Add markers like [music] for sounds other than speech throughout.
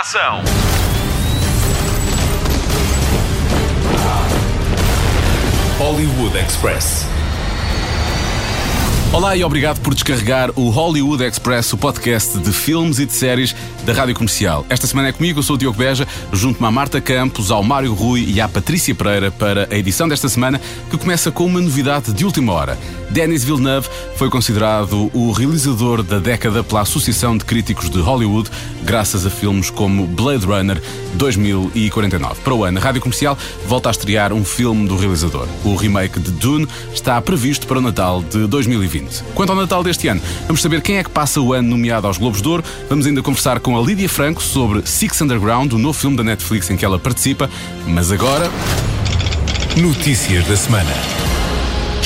ação. Hollywood Express. Olá e obrigado por descarregar o Hollywood Express, o podcast de filmes e de séries da Rádio Comercial. Esta semana é comigo, eu sou o Diogo Beja, junto-me à Marta Campos, ao Mário Rui e à Patrícia Pereira para a edição desta semana, que começa com uma novidade de última hora. Denis Villeneuve foi considerado o realizador da década pela Associação de Críticos de Hollywood, graças a filmes como Blade Runner 2049. Para o ano, a Rádio Comercial volta a estrear um filme do realizador. O remake de Dune está previsto para o Natal de 2020. Quanto ao Natal deste ano, vamos saber quem é que passa o ano nomeado aos Globos de Ouro. Vamos ainda conversar com a Lídia Franco sobre Six Underground, o novo filme da Netflix em que ela participa. Mas agora. Notícias da semana.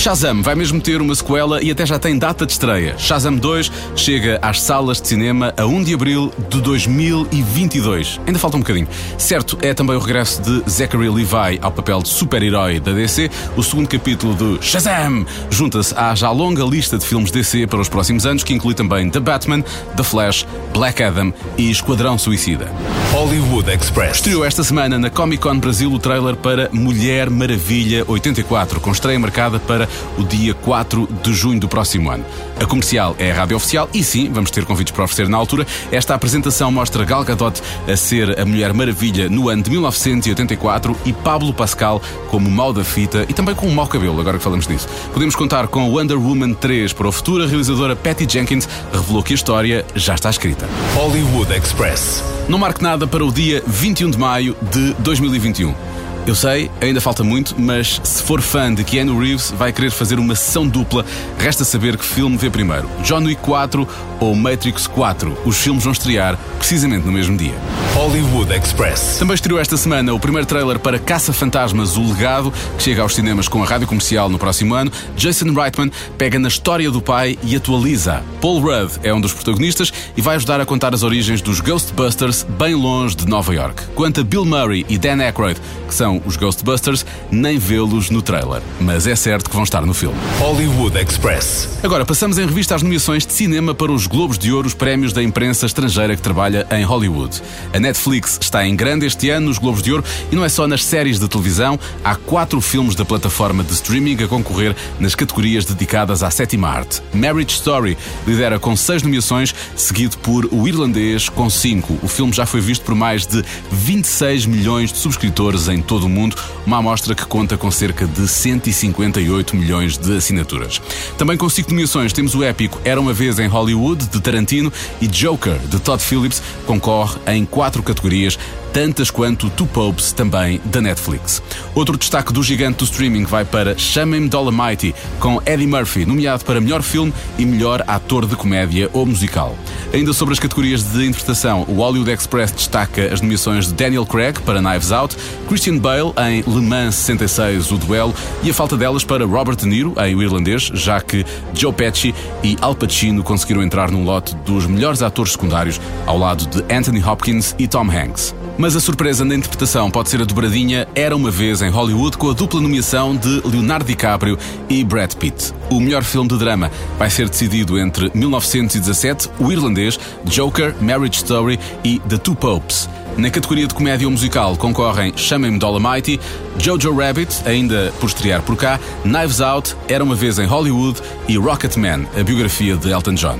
Shazam vai mesmo ter uma sequela e até já tem data de estreia. Shazam 2 chega às salas de cinema a 1 de abril de 2022. Ainda falta um bocadinho. Certo, é também o regresso de Zachary Levi ao papel de super-herói da DC. O segundo capítulo de Shazam junta-se à já longa lista de filmes DC para os próximos anos, que inclui também The Batman, The Flash, Black Adam e Esquadrão Suicida. Hollywood Express. Estreou esta semana na Comic Con Brasil o trailer para Mulher Maravilha 84, com estreia marcada para o dia 4 de junho do próximo ano. A comercial é a rádio oficial e sim, vamos ter convites para oferecer na altura. Esta apresentação mostra Gal Gadot a ser a Mulher Maravilha no ano de 1984 e Pablo Pascal como mau da fita e também com um mau cabelo, agora que falamos disso. Podemos contar com Wonder Woman 3 para o futuro. A realizadora Patty Jenkins revelou que a história já está escrita. Hollywood Express. Não marque nada para o dia 21 de maio de 2021. Eu sei, ainda falta muito, mas se for fã de Keanu Reeves, vai querer fazer uma sessão dupla. Resta saber que filme vê primeiro: John Wick 4 ou Matrix 4. Os filmes vão estrear precisamente no mesmo dia. Hollywood Express. Também estreou esta semana o primeiro trailer para Caça Fantasmas O Legado, que chega aos cinemas com a rádio comercial no próximo ano. Jason Reitman pega na história do pai e atualiza. Paul Rudd é um dos protagonistas e vai ajudar a contar as origens dos Ghostbusters bem longe de Nova York. Quanto a Bill Murray e Dan Aykroyd, que são os Ghostbusters, nem vê-los no trailer. Mas é certo que vão estar no filme. Hollywood Express. Agora, passamos em revista às nomeações de cinema para os Globos de Ouro, os prémios da imprensa estrangeira que trabalha em Hollywood. A Netflix está em grande este ano nos Globos de Ouro e não é só nas séries de televisão, há quatro filmes da plataforma de streaming a concorrer nas categorias dedicadas à sétima arte. Marriage Story lidera com seis nomeações, seguido por O Irlandês com cinco. O filme já foi visto por mais de 26 milhões de subscritores em todo o mundo, uma amostra que conta com cerca de 158 milhões de assinaturas. Também com cinco nomeações temos o épico Era uma vez em Hollywood de Tarantino e Joker de Todd Phillips concorre em quatro categorias tantas quanto Two Popes, também da Netflix. Outro destaque do gigante do streaming vai para Chamem Dolomite, com Eddie Murphy, nomeado para melhor filme e melhor ator de comédia ou musical. Ainda sobre as categorias de interpretação, o Hollywood Express destaca as nomeações de Daniel Craig para Knives Out, Christian Bale em Le Mans 66, o duelo, e a falta delas para Robert De Niro em O Irlandês, já que Joe Pesci e Al Pacino conseguiram entrar num lote dos melhores atores secundários ao lado de Anthony Hopkins e Tom Hanks. Mas a surpresa na interpretação pode ser a dobradinha Era uma vez em Hollywood com a dupla nomeação de Leonardo DiCaprio e Brad Pitt. O melhor filme de drama vai ser decidido entre 1917, O Irlandês, Joker, Marriage Story e The Two Popes. Na categoria de comédia ou musical concorrem Chamem-me Dolomite, Jojo Rabbit, ainda por estrear por cá, Knives Out, Era uma vez em Hollywood e Rocketman, a biografia de Elton John.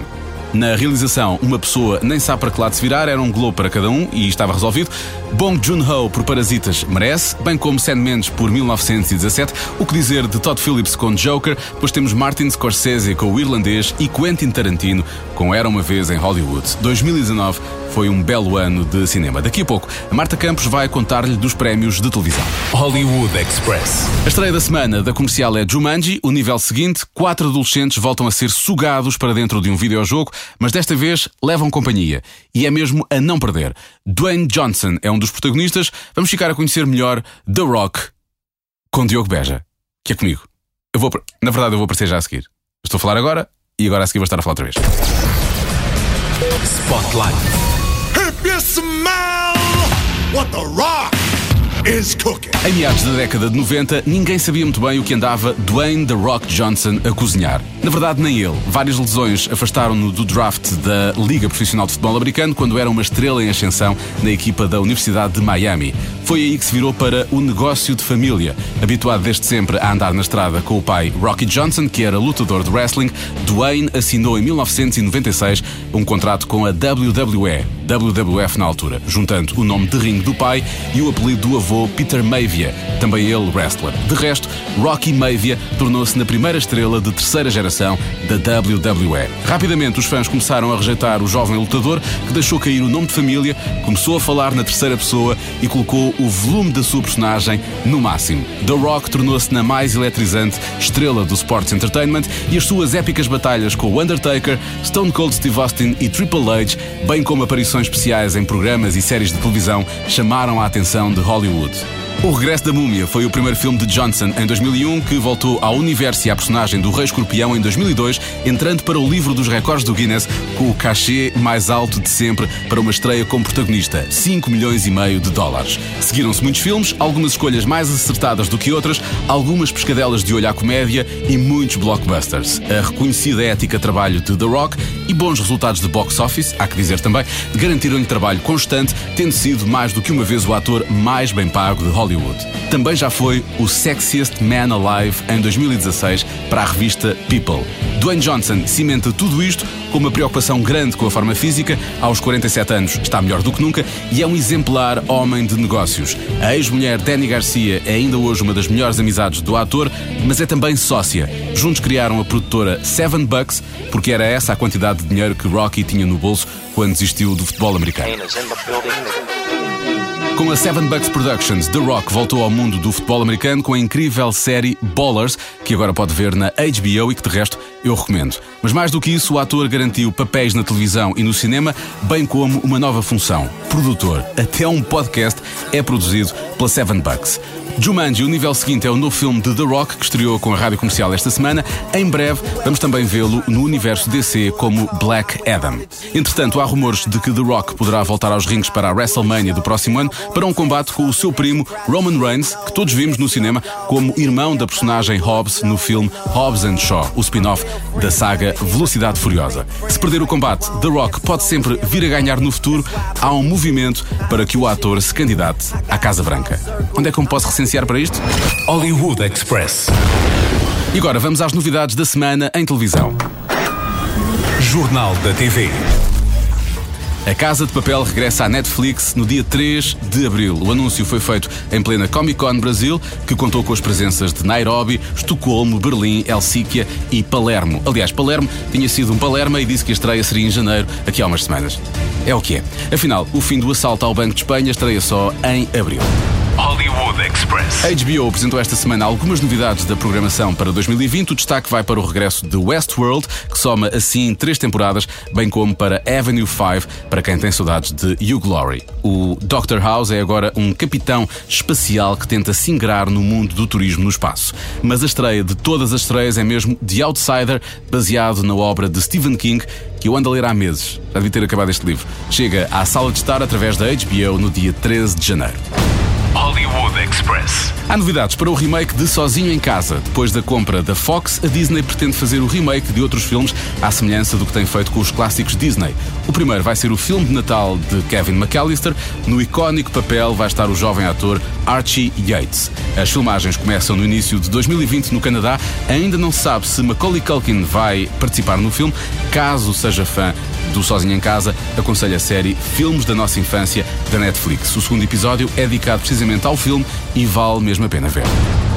Na realização, uma pessoa nem sabe para que lado se virar, era um globo para cada um e estava resolvido. Bong Joon-ho por Parasitas merece, bem como Sam Mendes por 1917. O que dizer de Todd Phillips com Joker, depois temos Martin Scorsese com o irlandês e Quentin Tarantino com Era uma vez em Hollywood. 2019 foi um belo ano de cinema. Daqui a pouco, a Marta Campos vai contar-lhe dos prémios de televisão. Hollywood Express. A estreia da semana da comercial é Jumanji. O nível seguinte, quatro adolescentes voltam a ser sugados para dentro de um videojogo, mas desta vez levam companhia. E é mesmo a não perder. Dwayne Johnson é um dos protagonistas. Vamos ficar a conhecer melhor The Rock com Diogo Beja, que é comigo. Eu vou, na verdade, eu vou aparecer já a seguir. Estou a falar agora e agora a seguir vou estar a falar outra vez. Spotlight. If you smell what the rock. Em meados da década de 90, ninguém sabia muito bem o que andava Dwayne The Rock Johnson a cozinhar. Na verdade, nem ele. Várias lesões afastaram-no do draft da Liga Profissional de Futebol Americano quando era uma estrela em ascensão na equipa da Universidade de Miami. Foi aí que se virou para o negócio de família. Habituado desde sempre a andar na estrada com o pai Rocky Johnson, que era lutador de wrestling, Dwayne assinou em 1996 um contrato com a WWE, WWF na altura, juntando o nome de ringue do pai e o apelido do avô Peter Mavia, também ele wrestler. De resto, Rocky Mavia tornou-se na primeira estrela de terceira geração da WWE. Rapidamente os fãs começaram a rejeitar o jovem lutador, que deixou cair o nome de família, começou a falar na terceira pessoa e colocou o volume da sua personagem no máximo. The Rock tornou-se na mais eletrizante estrela do Sports Entertainment e as suas épicas batalhas com o Undertaker, Stone Cold Steve Austin e Triple H, bem como aparições especiais em programas e séries de televisão, chamaram a atenção de Hollywood. O Regresso da Múmia foi o primeiro filme de Johnson em 2001 que voltou ao universo e à personagem do Rei Escorpião em 2002, entrando para o livro dos recordes do Guinness com o cachê mais alto de sempre para uma estreia como protagonista, 5 milhões e meio de dólares. Seguiram-se muitos filmes, algumas escolhas mais acertadas do que outras, algumas pescadelas de olho à comédia e muitos blockbusters. A reconhecida ética trabalho de The Rock e bons resultados de box office, há que dizer também, garantiram-lhe trabalho constante, tendo sido mais do que uma vez o ator mais bem pago de Hollywood. Também já foi o Sexiest Man Alive em 2016 para a revista People. Dwayne Johnson cimenta tudo isto com uma preocupação grande com a forma física, aos 47 anos está melhor do que nunca e é um exemplar homem de negócios. A ex-mulher Danny Garcia é ainda hoje uma das melhores amizades do ator, mas é também sócia. Juntos criaram a produtora Seven Bucks, porque era essa a quantidade de dinheiro que Rocky tinha no bolso quando desistiu do futebol americano. Com a Seven Bucks Productions, The Rock voltou ao mundo do futebol americano com a incrível série Ballers, que agora pode ver na HBO e que de resto eu recomendo. Mas mais do que isso, o ator garantiu papéis na televisão e no cinema, bem como uma nova função, produtor. Até um podcast é produzido pela Seven Bucks. Jumanji, o nível seguinte, é o novo filme de The Rock que estreou com a rádio comercial esta semana. Em breve, vamos também vê-lo no universo DC como Black Adam. Entretanto, há rumores de que The Rock poderá voltar aos rings para a WrestleMania do próximo ano para um combate com o seu primo Roman Reigns, que todos vimos no cinema como irmão da personagem Hobbs no filme Hobbs and Shaw, o spin-off da saga Velocidade Furiosa. Se perder o combate, The Rock pode sempre vir a ganhar no futuro. Há um movimento para que o ator se candidate à Casa Branca. Onde é que eu me posso recensear para isto? Hollywood Express. E agora vamos às novidades da semana em televisão. Jornal da TV. A Casa de Papel regressa à Netflix no dia 3 de abril. O anúncio foi feito em plena Comic Con Brasil, que contou com as presenças de Nairobi, Estocolmo, Berlim, Helsíquia e Palermo. Aliás, Palermo tinha sido um Palerma e disse que a estreia seria em janeiro, aqui há umas semanas. É o que é. Afinal, o fim do assalto ao Banco de Espanha estreia só em abril. Hollywood Express. HBO apresentou esta semana algumas novidades da programação para 2020. O destaque vai para o regresso de Westworld, que soma assim três temporadas, bem como para Avenue 5, para quem tem saudades de You Glory. O Dr. House é agora um capitão espacial que tenta se ingrar no mundo do turismo no espaço. Mas a estreia de todas as estreias é mesmo The Outsider, baseado na obra de Stephen King, que eu ando a ler há meses. Já devia ter acabado este livro. Chega à sala de estar através da HBO no dia 13 de janeiro. Hollywood Express. Há novidades para o remake de Sozinho em Casa. Depois da compra da Fox, a Disney pretende fazer o remake de outros filmes à semelhança do que tem feito com os clássicos Disney. O primeiro vai ser o filme de Natal de Kevin McAllister. No icónico papel vai estar o jovem ator Archie Yates. As filmagens começam no início de 2020 no Canadá. Ainda não se sabe se Macaulay Culkin vai participar no filme. Caso seja fã do Sozinho em Casa, aconselho a série Filmes da Nossa Infância da Netflix. O segundo episódio é dedicado precisamente ao filme e vale mesmo a pena ver.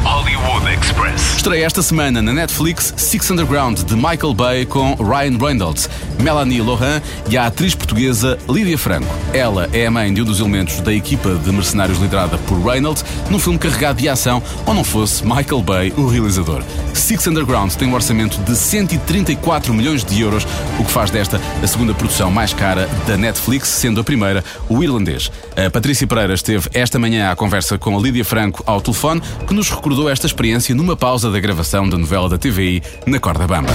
Hollywood Express. Estreia esta semana na Netflix Six Underground de Michael Bay com Ryan Reynolds, Melanie Lohan e a atriz portuguesa Lídia Franco. Ela é a mãe de um dos elementos da equipa de mercenários liderada por Reynolds num filme carregado de ação, ou não fosse Michael Bay o realizador. Six Underground tem um orçamento de 134 milhões de euros, o que faz desta a segunda produção mais cara da Netflix, sendo a primeira o irlandês. A Patrícia Pereira esteve esta manhã à conversa com a Lídia Franco ao telefone, que nos recordou esta experiência numa pausa da gravação da novela da TVI na Corda Bamba.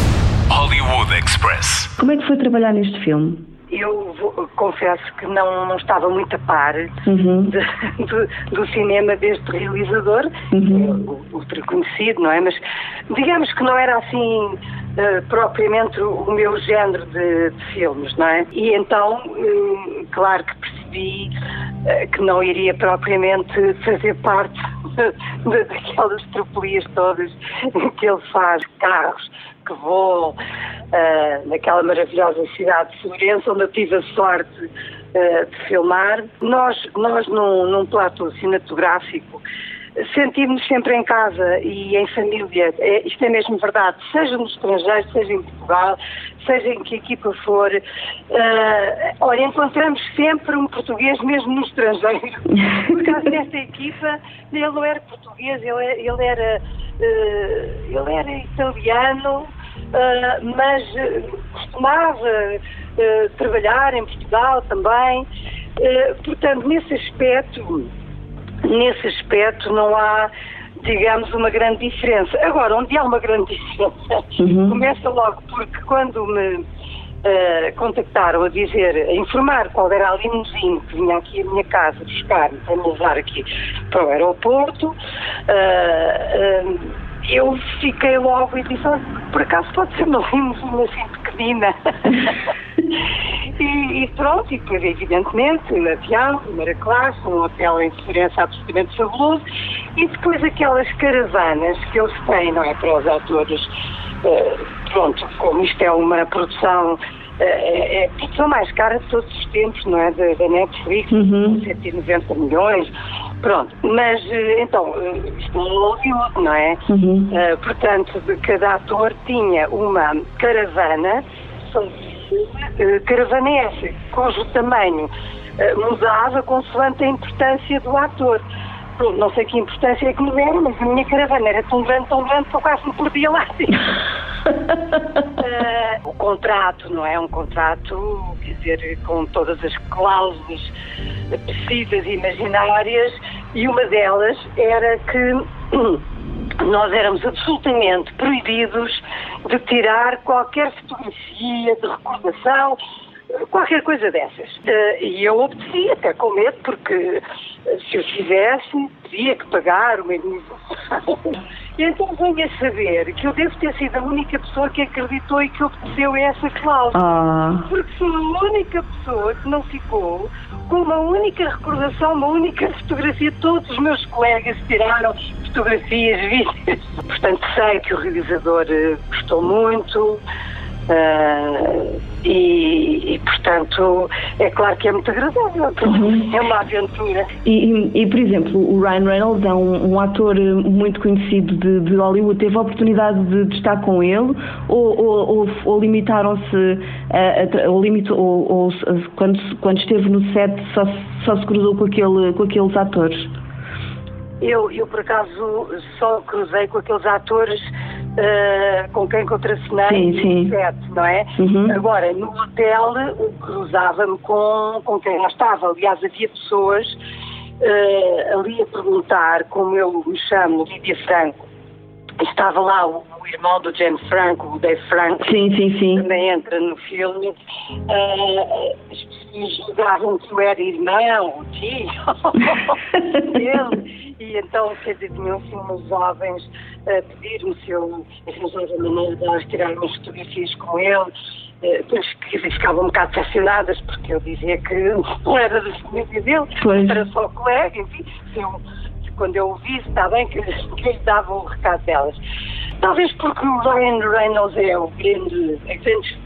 Hollywood Express. Como é que foi trabalhar neste filme? eu vou, confesso que não, não estava muito a par uhum. de, [laughs] do, do, cinema deste realizador, uhum. ultra conhecido, não é? Mas digamos que não era assim uh, propriamente o, o, meu género de, de, filmes, não é? E então, uh, claro que percebi que não iria propriamente fazer parte daquelas tropelias todas que ele faz, carros que voam uh, naquela maravilhosa cidade de Florença, onde eu tive a sorte uh, de filmar. Nós, nós num, num plato cinematográfico, sentimos sempre em casa e em família. É, isto é mesmo verdade, seja no estrangeiro, seja em Portugal, seja em que equipa for. Uh, olha, encontramos sempre um português mesmo no estrangeiro. [laughs] Por causa desta equipa, ele não era português, ele, ele era, uh, ele era italiano, uh, mas costumava trabalhar em Portugal também. portanto, nesse aspecto nesse aspecto não há, digamos, uma grande diferença. Agora, onde há uma grande diferença, uhum. começa logo porque quando me uh, contactaram a dizer, a informar qual era a limusine que vinha aqui à minha casa buscar-me para me levar aqui para o aeroporto, uh, uh, eu fiquei logo e disse, por acaso pode ser uma limusine assim pequenina. [laughs] E, e, pronto, e depois, evidentemente, um avião, primeira classe, um hotel em diferença absolutamente fabuloso, e depois aquelas caravanas que eles têm, não é, para os atores, uh, pronto, como isto é uma produção eh, é, é produção mais cara de todos os tempos, não é? Da, da Netflix, uhum. 190 milhões. Pronto, mas eh, então, isto é Hollywood, não é? Uhum. Uh, portanto, cada ator tinha uma caravana, são uh, caravanese, cujo tamanho uh, mudava consoante a importância do ator. Pronto, não sei que importância é que me deram, mas a minha caravana era tão grande, tão grande que eu quase me perdia lá. [laughs] uh, [laughs] o contrato, não é? Um contrato, quer dizer, com todas as cláusulas possíveis e imaginárias, e uma delas era que [clears throat] nós éramos absolutamente proibidos de tirar qualquer fotografia de recordação, qualquer coisa dessas. Eh, e eu obedeci, até com medo, porque eh, se eu fizesse, teria que pagar uma indenização. [laughs] E então venho a saber que eu devo ter sido a única pessoa que acreditou e que obedeceu a essa cláusula. Ah. Porque sou a única pessoa que não ficou com uma única recordação, uma única fotografia. Todos os meus colegas tiraram fotografias, vídeos. Portanto, sei que o realizador eh, gostou muito. Uh, e, e, portanto, é claro que é muito agradável, uhum. é uma aventura. E, e, por exemplo, o Ryan Reynolds é um, um ator muito conhecido de, de, Hollywood. Teve a oportunidade de, de estar com ele ou, ou, ou, ou limitaram-se, ou, limito, ou, quando, quando esteve no set só, só se cruzou com, aquele, com aqueles atores? Eu, eu, por acaso, só cruzei com aqueles atores uh, com quem contracenei sim, sim. Não é? Uhum. Agora, no hotel, cruzava-me com, com quem lá estava. Aliás, havia pessoas uh, ali a perguntar, como eu me chamo, Lídia Franco, estava lá o, o, irmão do James Franco, o Dave Franco, sim, sim, sim. também entra no filme. Uh, as pessoas julgavam que eu era irmão, o tio, [laughs] ele. E então, quer dizer, tinham assim uns jovens a pedir-me se eu arranjava maneira de tirar umas fotografias com ele. Depois que ficavam um bocado fascinadas porque eu dizia que não era da família dele, pois. era só colega, enfim. Eu, quando eu ouvisse, está bem que, [laughs] que lhe dava o recado delas. Talvez porque o Ryan Reynolds é o grande, é grande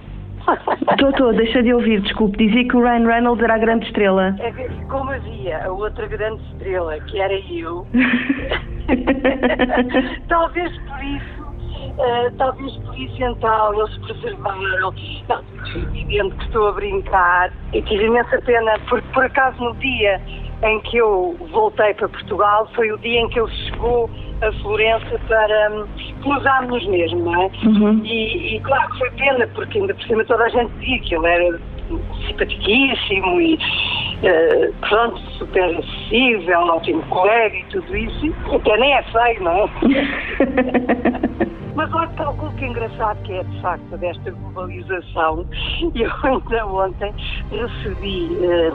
[laughs] Estou, deixa de ouvir, desculpe. Dizia que o Ryan Reynolds era a grande estrela. É como havia a outra grande estrela, que era eu. [laughs] talvez por isso, uh, talvez por isso então eles preservaram. Não, evidente que estou a brincar. E tive imensa pena, porque por acaso no dia em que eu voltei para Portugal foi o dia em que ele chegou a Florença para um, cruzarmos mesmo, não é? Uhum. E, e, claro que foi pena, porque ainda por cima toda a gente dizia que ele era simpaticíssimo e uh, pronto, super acessível, ótimo colega e tudo isso, até nem é feio, não é? [laughs] Mas olha, calculo que é engraçado que é de facto desta globalização. [laughs] Eu ainda ontem recebi, eh,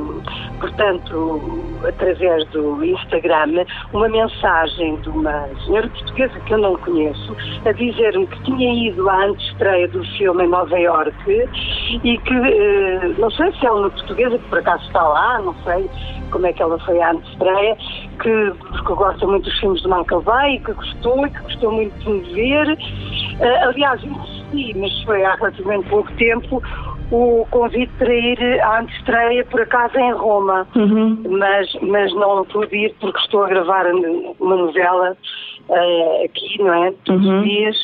portanto, através do Instagram, uma mensagem de uma senhora portuguesa que eu não conheço, a dizer-me que tinha ido à antestreia do filme em Nova Iorque e que, eh, não sei se é uma portuguesa que por acaso está lá, não sei como é que ela foi à antestreia, que, porque gosta muito dos filmes de Michael Bay, que gostou e que gostou muito de me ver. Uh, aliás, insisti, mas foi há relativamente pouco tempo, o convite para ir à antestreia, por acaso, em Roma. Uhum. Mas, mas não pude ir porque estou a gravar uma novela uh, aqui, não é? Todos uhum. os dias.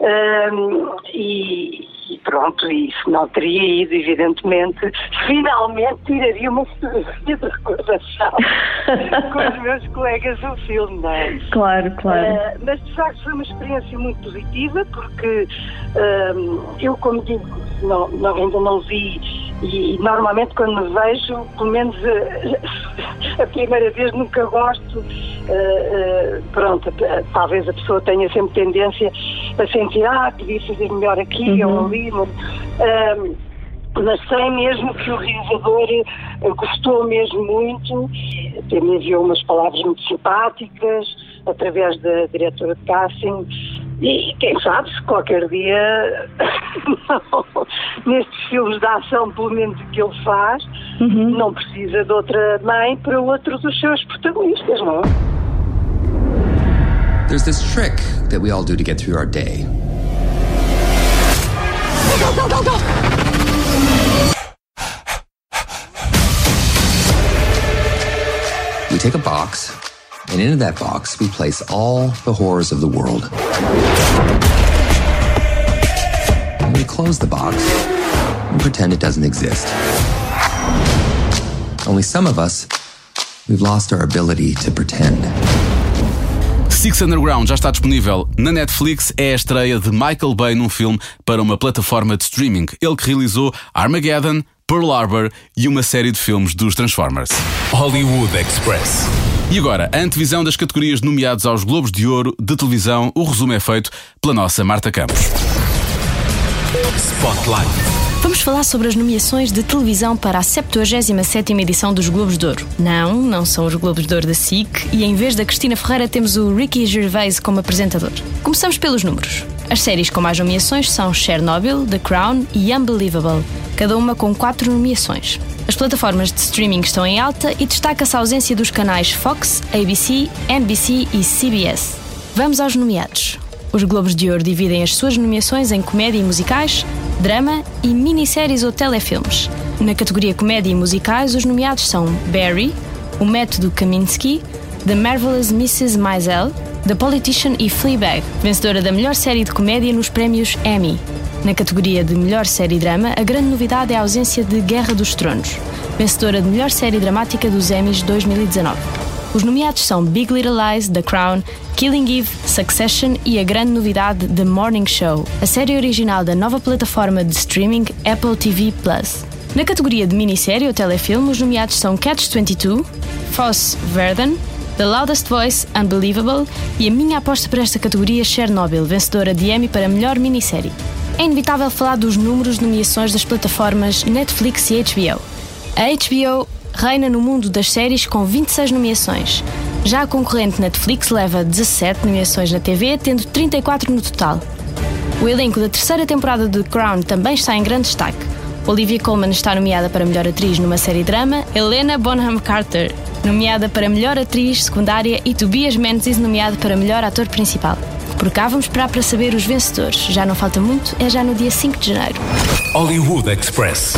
Uh, e, e pronto, e se não teria ido, evidentemente, finalmente tiraria uma fotografia de recordação [laughs] com os meus colegas do filme, não é? Claro, claro. Uh, mas de facto foi uma experiência muito positiva, porque uh, eu, como digo, não, não, ainda não vi e normalmente quando me vejo, pelo menos a, [laughs] a primeira vez nunca gosto, uh, uh, pronto, talvez a pessoa tenha sempre tendência a sentir, ah, podia fazer melhor aqui uhum. ou ali, mas, uh, mas sei mesmo que o realizador gostou mesmo muito, até me enviou umas palavras muito simpáticas, através da diretora de casting, e quem sabe se qualquer dia, [laughs] nestes filmes de ação, pelo menos que ele faz, uhum. não precisa de outra mãe para outro dos seus protagonistas, não? There's this trick that we all do to get through our day. Go, go, go, go, go! We take a box And into that box, we place all the horrors of the world. And we close the box and pretend it doesn't exist. Only some of us, we've lost our ability to pretend. Six Underground já está disponível na Netflix. É a estreia de Michael Bay num filme para uma plataforma de streaming. Ele que realizou Armageddon, Pearl Harbor e uma série de filmes dos Transformers. Hollywood Express. E agora, a antevisão das categorias nomeadas aos Globos de Ouro de televisão. O resumo é feito pela nossa Marta Campos. Spotlight. Vamos falar sobre as nomeações de televisão para a 77ª edição dos Globos de Ouro. Não, não são os Globos de Ouro da SIC e em vez da Cristina Ferreira temos o Ricky Gervais como apresentador. Começamos pelos números. As séries com mais nomeações são Chernobyl, The Crown e Unbelievable, cada uma com quatro nomeações. As plataformas de streaming estão em alta e destaca-se a ausência dos canais Fox, ABC, NBC e CBS. Vamos aos nomeados. Os Globos de Ouro dividem as suas nomeações em comédia e musicais, drama e minisséries ou telefilmes. Na categoria comédia e musicais, os nomeados são Barry, O Método Kaminsky, The Marvelous Mrs. Maisel, The Politician e Fleabag, vencedora da melhor série de comédia nos prémios Emmy. Na categoria de melhor série drama, a grande novidade é a ausência de Guerra dos Tronos, vencedora de melhor série dramática dos Emmys 2019. Os nomeados são Big Little Lies, The Crown, Killing Eve, Succession e a grande novidade The Morning Show, a série original da nova plataforma de streaming Apple TV Plus. Na categoria de minissérie ou telefilme, os nomeados são Catch 22, Foss Verdon, The Loudest Voice, Unbelievable e a minha aposta para esta categoria Chernobyl, vencedora de Emmy para melhor minissérie. É inevitável falar dos números de nomeações das plataformas Netflix e HBO. A HBO reina no mundo das séries com 26 nomeações. Já a concorrente Netflix leva 17 nomeações na TV, tendo 34 no total. O elenco da terceira temporada de The Crown também está em grande destaque. Olivia Colman está nomeada para melhor atriz numa série drama, Helena Bonham Carter nomeada para melhor atriz secundária e Tobias Menzies nomeado para melhor ator principal. Por cá vamos esperar para saber os vencedores. Já não falta muito, é já no dia 5 de janeiro. Hollywood Express.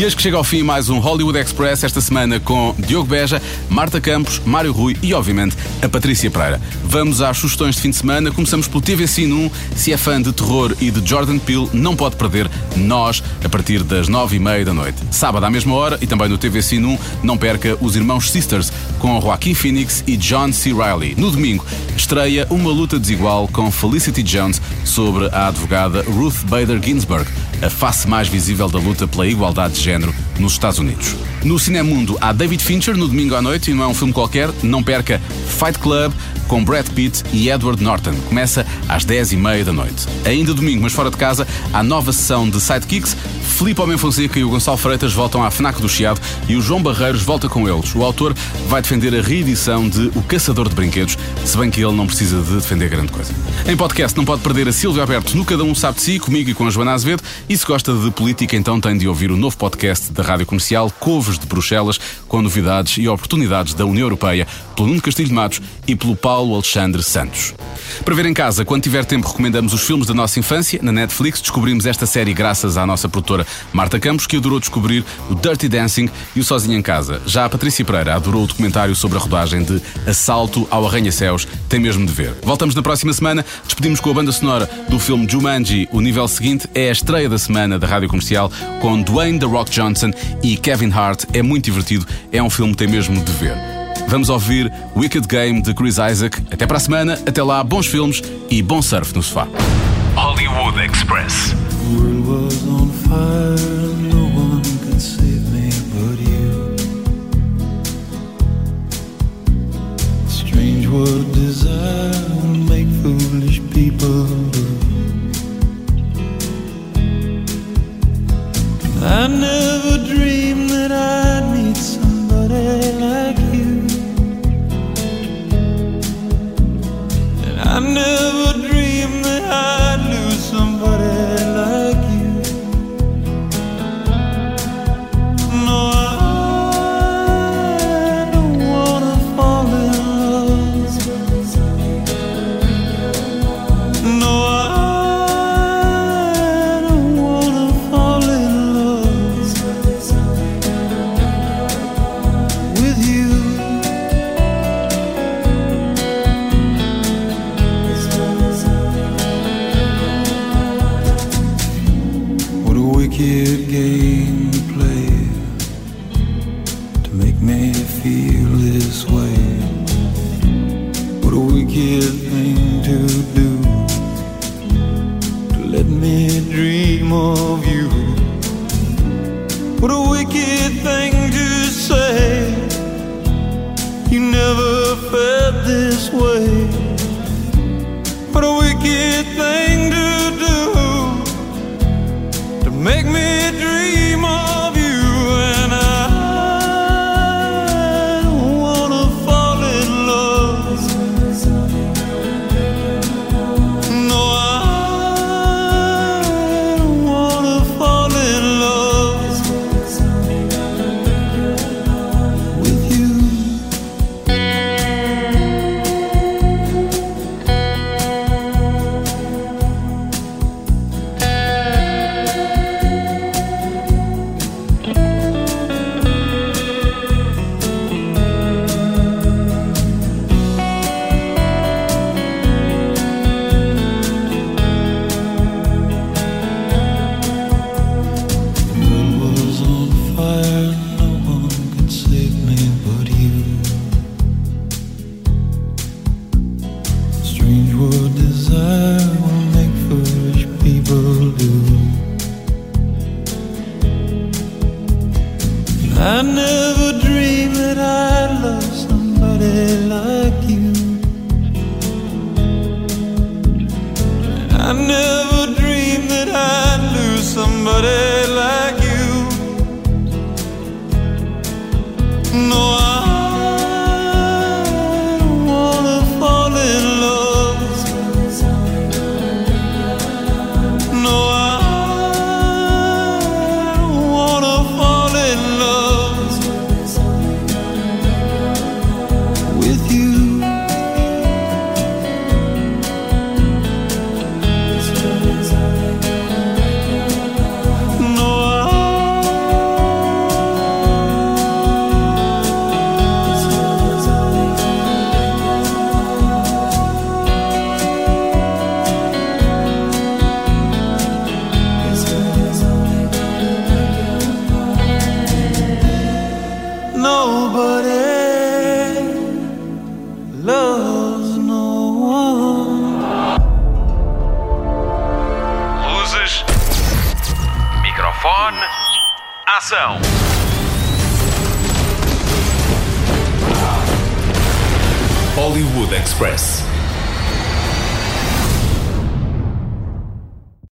E eis que chega ao fim mais um Hollywood Express esta semana com Diogo Beja, Marta Campos, Mário Rui e, obviamente, a Patrícia Pereira. Vamos às sugestões de fim de semana. Começamos pelo TV Cine 1. Se é fã de terror e de Jordan Peele, não pode perder Nós, a partir das nove e meia da noite. Sábado à mesma hora e também no TV Cine 1, não perca Os Irmãos Sisters, com Joaquim Phoenix e John C. Reilly. No domingo, estreia Uma Luta Desigual com Felicity Jones sobre a advogada Ruth Bader Ginsburg, a face mais visível da luta pela igualdade de género nos Estados Unidos. No Cinemundo há David Fincher no domingo à noite e não é um filme qualquer, não perca Fight Club com Brad Pitt e Edward Norton. Começa às 10h30 da noite. Ainda domingo, mas fora de casa, há nova sessão de Sidekicks. Filipe Homem Fonseca e o Gonçalo Freitas voltam à FNAC do Chiado e o João Barreiros volta com eles. O autor vai defender a reedição de O Caçador de Brinquedos, se bem que ele não precisa de defender grande coisa. Em podcast não pode perder a Silvia Alberto no Cada Um Sabe de Si, comigo e com a Joana Azevedo. E se gosta de política, então tem de ouvir o novo podcast da Rádio Comercial Couves de Bruxelas, com novidades e oportunidades da União Europeia, pelo Nuno Castilho de Matos e pelo Paulo Alexandre Santos. Para ver em casa, quando tiver tempo, recomendamos os filmes da nossa infância. Na Netflix descobrimos esta série graças à nossa produtora Marta Campos, que adorou descobrir o Dirty Dancing e o Sozinho em Casa. Já a Patrícia Pereira adorou o documentário sobre a rodagem de Assalto ao Arranha-Céus. Tem mesmo de ver. Voltamos na próxima semana. Despedimos com a banda sonora do filme Jumanji. O nível seguinte é a estreia da semana da Rádio Comercial com Dwayne The Rock Johnson e Kevin Hart. É muito divertido. É um filme que tem mesmo de ver. Vamos ouvir Wicked Game de Chris Isaac. Até para a semana. Até lá, bons filmes e bom surf no sofá. Hollywood Express. what desire will make foolish people